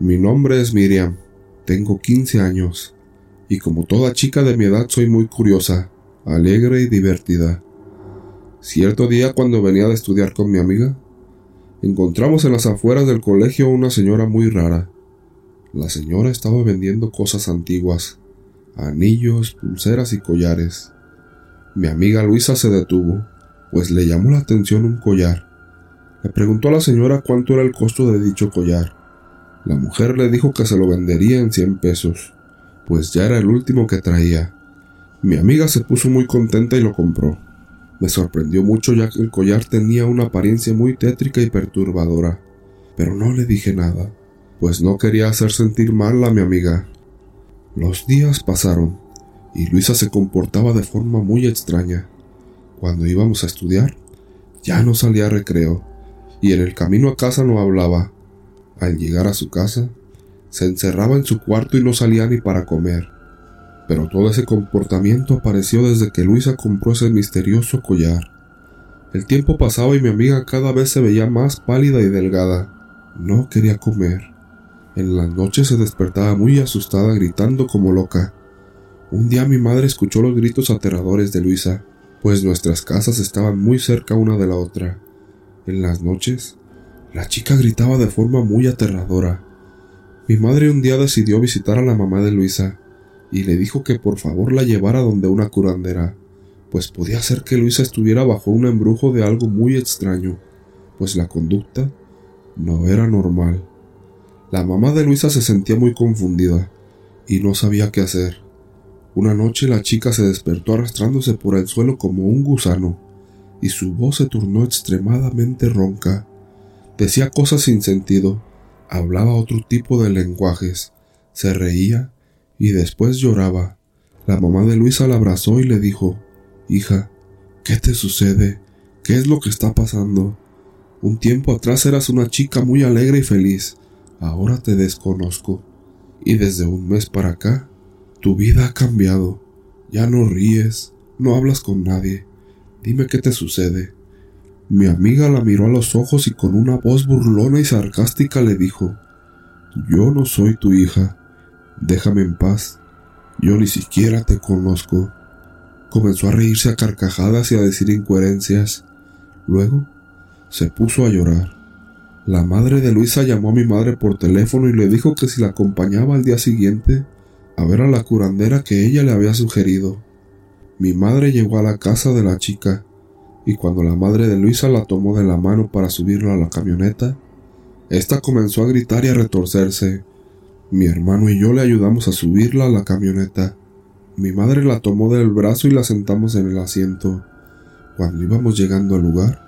Mi nombre es Miriam, tengo 15 años, y como toda chica de mi edad soy muy curiosa, alegre y divertida. Cierto día cuando venía de estudiar con mi amiga, encontramos en las afueras del colegio una señora muy rara. La señora estaba vendiendo cosas antiguas, anillos, pulseras y collares. Mi amiga Luisa se detuvo, pues le llamó la atención un collar. Le preguntó a la señora cuánto era el costo de dicho collar. La mujer le dijo que se lo vendería en cien pesos, pues ya era el último que traía. Mi amiga se puso muy contenta y lo compró. Me sorprendió mucho ya que el collar tenía una apariencia muy tétrica y perturbadora, pero no le dije nada, pues no quería hacer sentir mal a mi amiga. Los días pasaron y Luisa se comportaba de forma muy extraña. Cuando íbamos a estudiar, ya no salía a recreo y en el camino a casa no hablaba. Al llegar a su casa, se encerraba en su cuarto y no salía ni para comer pero todo ese comportamiento apareció desde que Luisa compró ese misterioso collar. El tiempo pasaba y mi amiga cada vez se veía más pálida y delgada. No quería comer. En las noches se despertaba muy asustada gritando como loca. Un día mi madre escuchó los gritos aterradores de Luisa, pues nuestras casas estaban muy cerca una de la otra. En las noches, la chica gritaba de forma muy aterradora. Mi madre un día decidió visitar a la mamá de Luisa y le dijo que por favor la llevara donde una curandera, pues podía ser que Luisa estuviera bajo un embrujo de algo muy extraño, pues la conducta no era normal. La mamá de Luisa se sentía muy confundida y no sabía qué hacer. Una noche la chica se despertó arrastrándose por el suelo como un gusano, y su voz se tornó extremadamente ronca. Decía cosas sin sentido, hablaba otro tipo de lenguajes, se reía y después lloraba. La mamá de Luisa la abrazó y le dijo, Hija, ¿qué te sucede? ¿Qué es lo que está pasando? Un tiempo atrás eras una chica muy alegre y feliz, ahora te desconozco. Y desde un mes para acá, tu vida ha cambiado. Ya no ríes, no hablas con nadie. Dime qué te sucede. Mi amiga la miró a los ojos y con una voz burlona y sarcástica le dijo, Yo no soy tu hija. Déjame en paz. Yo ni siquiera te conozco. Comenzó a reírse a carcajadas y a decir incoherencias. Luego se puso a llorar. La madre de Luisa llamó a mi madre por teléfono y le dijo que si la acompañaba al día siguiente a ver a la curandera que ella le había sugerido. Mi madre llegó a la casa de la chica y cuando la madre de Luisa la tomó de la mano para subirla a la camioneta, ésta comenzó a gritar y a retorcerse. Mi hermano y yo le ayudamos a subirla a la camioneta. Mi madre la tomó del brazo y la sentamos en el asiento. Cuando íbamos llegando al lugar,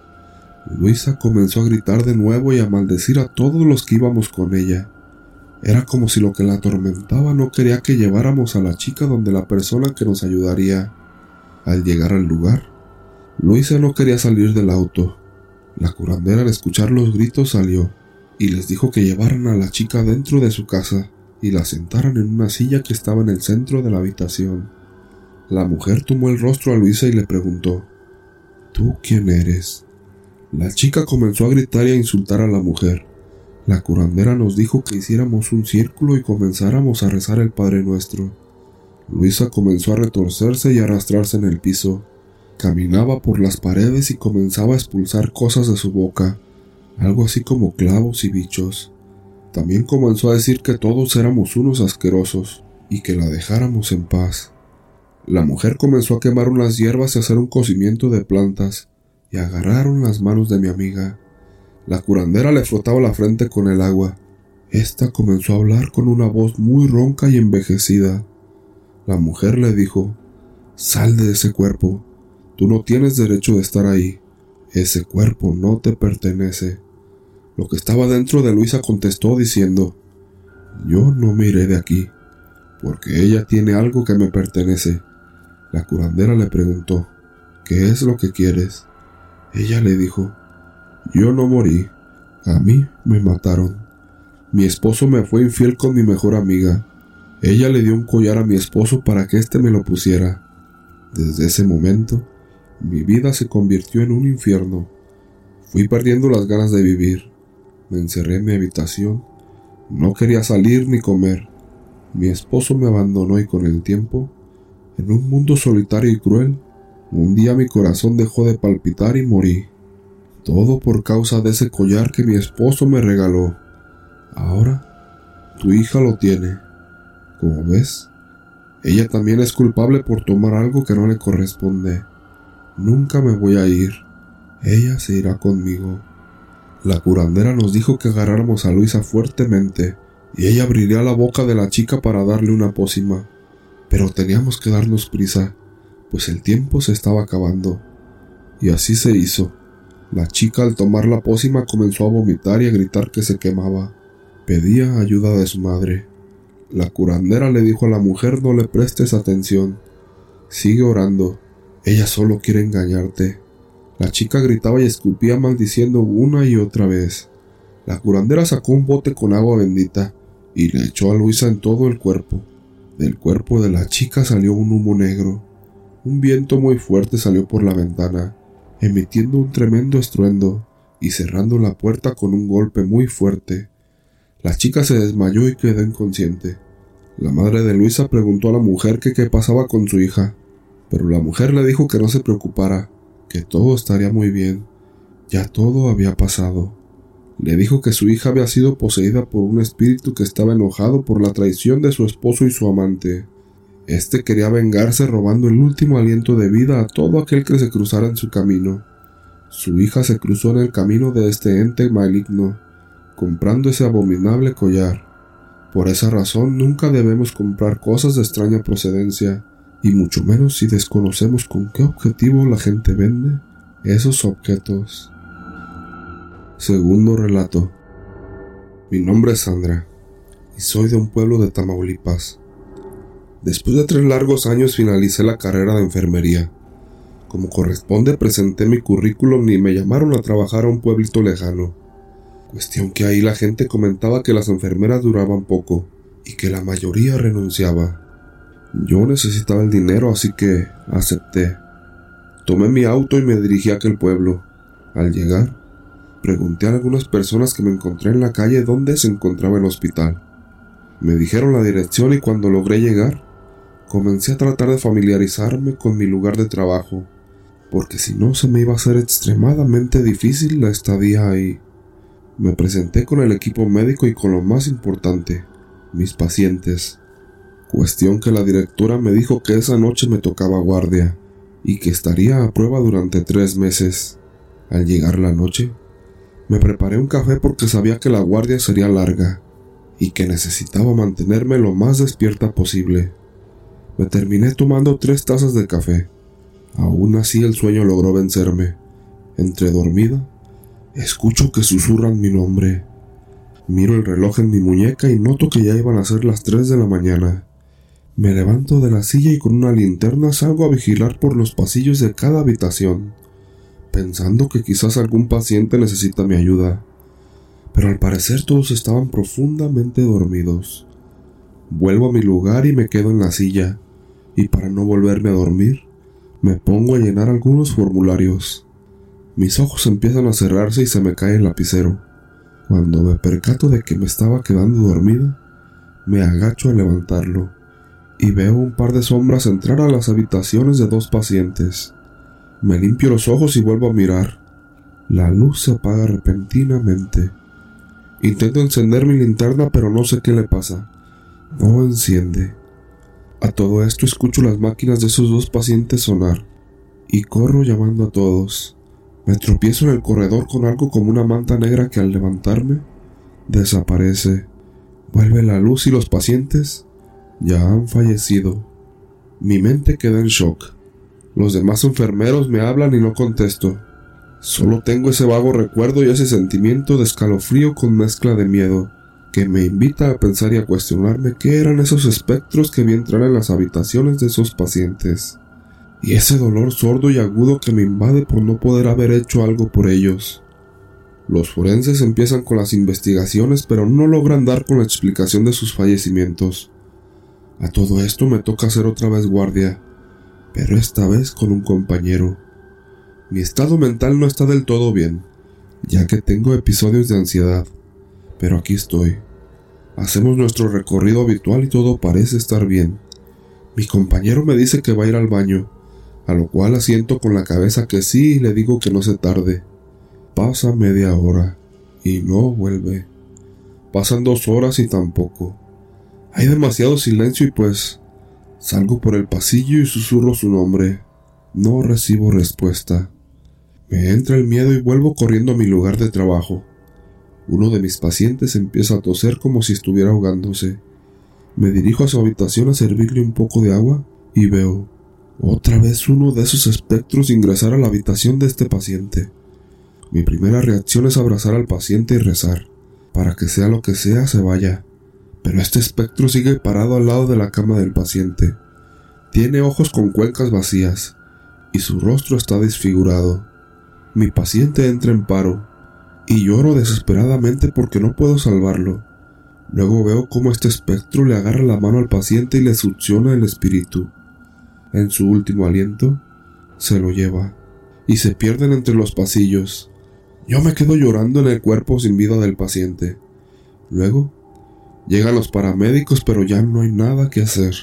Luisa comenzó a gritar de nuevo y a maldecir a todos los que íbamos con ella. Era como si lo que la atormentaba no quería que lleváramos a la chica donde la persona que nos ayudaría. Al llegar al lugar, Luisa no quería salir del auto. La curandera al escuchar los gritos salió y les dijo que llevaran a la chica dentro de su casa y la sentaran en una silla que estaba en el centro de la habitación. La mujer tomó el rostro a Luisa y le preguntó ¿Tú quién eres? La chica comenzó a gritar y a insultar a la mujer. La curandera nos dijo que hiciéramos un círculo y comenzáramos a rezar el Padre Nuestro. Luisa comenzó a retorcerse y arrastrarse en el piso. Caminaba por las paredes y comenzaba a expulsar cosas de su boca algo así como clavos y bichos. También comenzó a decir que todos éramos unos asquerosos y que la dejáramos en paz. La mujer comenzó a quemar unas hierbas y hacer un cocimiento de plantas, y agarraron las manos de mi amiga. La curandera le frotaba la frente con el agua. Esta comenzó a hablar con una voz muy ronca y envejecida. La mujer le dijo, Sal de ese cuerpo. Tú no tienes derecho de estar ahí. Ese cuerpo no te pertenece. Lo que estaba dentro de Luisa contestó diciendo, Yo no me iré de aquí, porque ella tiene algo que me pertenece. La curandera le preguntó, ¿qué es lo que quieres? Ella le dijo, Yo no morí, a mí me mataron. Mi esposo me fue infiel con mi mejor amiga. Ella le dio un collar a mi esposo para que éste me lo pusiera. Desde ese momento, mi vida se convirtió en un infierno. Fui perdiendo las ganas de vivir. Me encerré en mi habitación No quería salir ni comer. Mi esposo me abandonó y con el tiempo, en un mundo solitario y cruel, un día mi corazón dejó de palpitar y morí. Todo por causa de ese collar que mi esposo me regaló. Ahora, tu hija lo tiene. Como ves, ella también es culpable por tomar algo que no le corresponde. Nunca me voy a ir. Ella se irá conmigo. La curandera nos dijo que agarráramos a Luisa fuertemente y ella abriría la boca de la chica para darle una pócima. Pero teníamos que darnos prisa, pues el tiempo se estaba acabando. Y así se hizo. La chica al tomar la pócima comenzó a vomitar y a gritar que se quemaba. Pedía ayuda de su madre. La curandera le dijo a la mujer no le prestes atención. Sigue orando. Ella solo quiere engañarte. La chica gritaba y escupía maldiciendo una y otra vez. La curandera sacó un bote con agua bendita y le echó a Luisa en todo el cuerpo. Del cuerpo de la chica salió un humo negro. Un viento muy fuerte salió por la ventana emitiendo un tremendo estruendo y cerrando la puerta con un golpe muy fuerte. La chica se desmayó y quedó inconsciente. La madre de Luisa preguntó a la mujer qué pasaba con su hija, pero la mujer le dijo que no se preocupara, que todo estaría muy bien, ya todo había pasado. Le dijo que su hija había sido poseída por un espíritu que estaba enojado por la traición de su esposo y su amante, este quería vengarse robando el último aliento de vida a todo aquel que se cruzara en su camino. Su hija se cruzó en el camino de este ente maligno, comprando ese abominable collar. Por esa razón nunca debemos comprar cosas de extraña procedencia, y mucho menos si desconocemos con qué objetivo la gente vende esos objetos. Segundo relato. Mi nombre es Sandra, y soy de un pueblo de Tamaulipas. Después de tres largos años finalicé la carrera de enfermería. Como corresponde presenté mi currículum y me llamaron a trabajar a un pueblito lejano. Cuestión que ahí la gente comentaba que las enfermeras duraban poco y que la mayoría renunciaba. Yo necesitaba el dinero así que acepté. Tomé mi auto y me dirigí a aquel pueblo. Al llegar, pregunté a algunas personas que me encontré en la calle dónde se encontraba el hospital. Me dijeron la dirección y cuando logré llegar, Comencé a tratar de familiarizarme con mi lugar de trabajo, porque si no se me iba a hacer extremadamente difícil la estadía ahí. Me presenté con el equipo médico y con lo más importante, mis pacientes. Cuestión que la directora me dijo que esa noche me tocaba guardia y que estaría a prueba durante tres meses. Al llegar la noche, me preparé un café porque sabía que la guardia sería larga y que necesitaba mantenerme lo más despierta posible. Me terminé tomando tres tazas de café. Aún así el sueño logró vencerme. Entre dormida, escucho que susurran mi nombre. Miro el reloj en mi muñeca y noto que ya iban a ser las tres de la mañana. Me levanto de la silla y con una linterna salgo a vigilar por los pasillos de cada habitación, pensando que quizás algún paciente necesita mi ayuda. Pero al parecer todos estaban profundamente dormidos. Vuelvo a mi lugar y me quedo en la silla, y para no volverme a dormir, me pongo a llenar algunos formularios. Mis ojos empiezan a cerrarse y se me cae el lapicero. Cuando me percato de que me estaba quedando dormida, me agacho a levantarlo y veo un par de sombras entrar a las habitaciones de dos pacientes. Me limpio los ojos y vuelvo a mirar. La luz se apaga repentinamente. Intento encender mi linterna pero no sé qué le pasa. No enciende. A todo esto escucho las máquinas de esos dos pacientes sonar y corro llamando a todos. Me tropiezo en el corredor con algo como una manta negra que al levantarme desaparece. Vuelve la luz y los pacientes ya han fallecido. Mi mente queda en shock. Los demás enfermeros me hablan y no contesto. Solo tengo ese vago recuerdo y ese sentimiento de escalofrío con mezcla de miedo que me invita a pensar y a cuestionarme qué eran esos espectros que vi entrar en las habitaciones de esos pacientes, y ese dolor sordo y agudo que me invade por no poder haber hecho algo por ellos. Los forenses empiezan con las investigaciones pero no logran dar con la explicación de sus fallecimientos. A todo esto me toca hacer otra vez guardia, pero esta vez con un compañero. Mi estado mental no está del todo bien, ya que tengo episodios de ansiedad pero aquí estoy. Hacemos nuestro recorrido habitual y todo parece estar bien. Mi compañero me dice que va a ir al baño, a lo cual asiento con la cabeza que sí y le digo que no se tarde. Pasa media hora y no vuelve. Pasan dos horas y tampoco. Hay demasiado silencio y pues salgo por el pasillo y susurro su nombre. No recibo respuesta. Me entra el miedo y vuelvo corriendo a mi lugar de trabajo. Uno de mis pacientes empieza a toser como si estuviera ahogándose. Me dirijo a su habitación a servirle un poco de agua y veo otra vez uno de esos espectros ingresar a la habitación de este paciente. Mi primera reacción es abrazar al paciente y rezar, para que sea lo que sea se vaya. Pero este espectro sigue parado al lado de la cama del paciente. Tiene ojos con cuencas vacías, y su rostro está desfigurado. Mi paciente entra en paro, y lloro desesperadamente porque no puedo salvarlo. Luego veo cómo este espectro le agarra la mano al paciente y le succiona el espíritu. En su último aliento, se lo lleva, y se pierden entre los pasillos. Yo me quedo llorando en el cuerpo sin vida del paciente. Luego, llegan los paramédicos, pero ya no hay nada que hacer.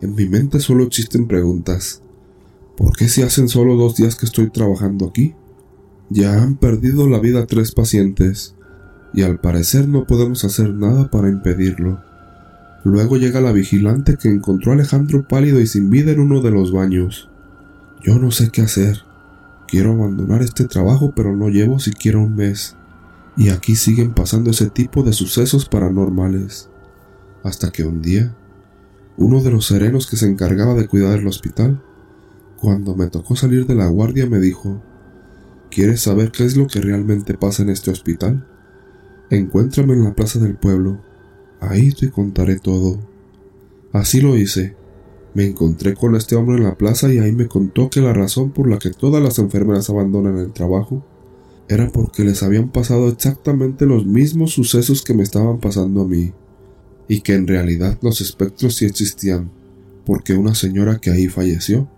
En mi mente solo existen preguntas. ¿Por qué se hacen solo dos días que estoy trabajando aquí? Ya han perdido la vida tres pacientes, y al parecer no podemos hacer nada para impedirlo. Luego llega la vigilante que encontró a Alejandro pálido y sin vida en uno de los baños. Yo no sé qué hacer. Quiero abandonar este trabajo pero no llevo siquiera un mes. Y aquí siguen pasando ese tipo de sucesos paranormales. Hasta que un día, uno de los serenos que se encargaba de cuidar el hospital, cuando me tocó salir de la guardia me dijo, ¿Quieres saber qué es lo que realmente pasa en este hospital? Encuéntrame en la plaza del pueblo. Ahí te contaré todo. Así lo hice me encontré con este hombre en la plaza y ahí me contó que la razón por la que todas las enfermeras abandonan el trabajo era porque les habían pasado exactamente los mismos sucesos que me estaban pasando a mí, y que en realidad los espectros sí existían, porque una señora que ahí falleció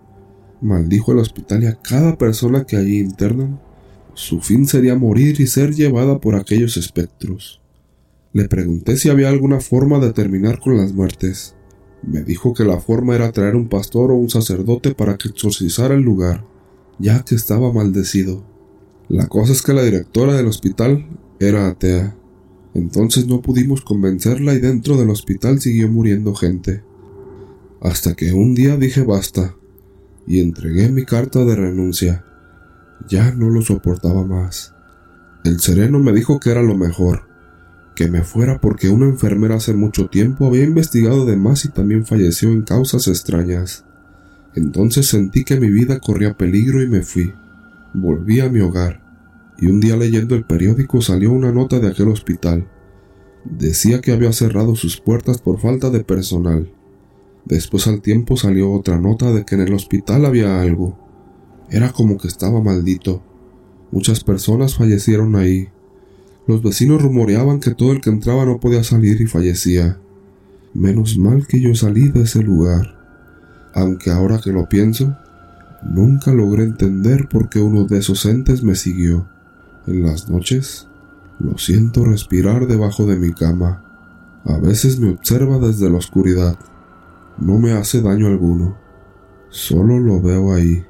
maldijo el hospital y a cada persona que allí internan, su fin sería morir y ser llevada por aquellos espectros. Le pregunté si había alguna forma de terminar con las muertes, me dijo que la forma era traer un pastor o un sacerdote para que exorcizara el lugar, ya que estaba maldecido. La cosa es que la directora del hospital era atea. Entonces no pudimos convencerla y dentro del hospital siguió muriendo gente. Hasta que un día dije basta y entregué mi carta de renuncia. Ya no lo soportaba más. El sereno me dijo que era lo mejor, que me fuera porque una enfermera hace mucho tiempo había investigado de más y también falleció en causas extrañas. Entonces sentí que mi vida corría peligro y me fui. Volví a mi hogar, y un día leyendo el periódico salió una nota de aquel hospital. Decía que había cerrado sus puertas por falta de personal. Después al tiempo salió otra nota de que en el hospital había algo. Era como que estaba maldito. Muchas personas fallecieron ahí, los vecinos rumoreaban que todo el que entraba no podía salir y fallecía. Menos mal que yo salí de ese lugar. Aunque ahora que lo pienso, nunca logré entender por qué uno de esos entes me siguió. En las noches, lo siento respirar debajo de mi cama. A veces me observa desde la oscuridad. No me hace daño alguno. Solo lo veo ahí.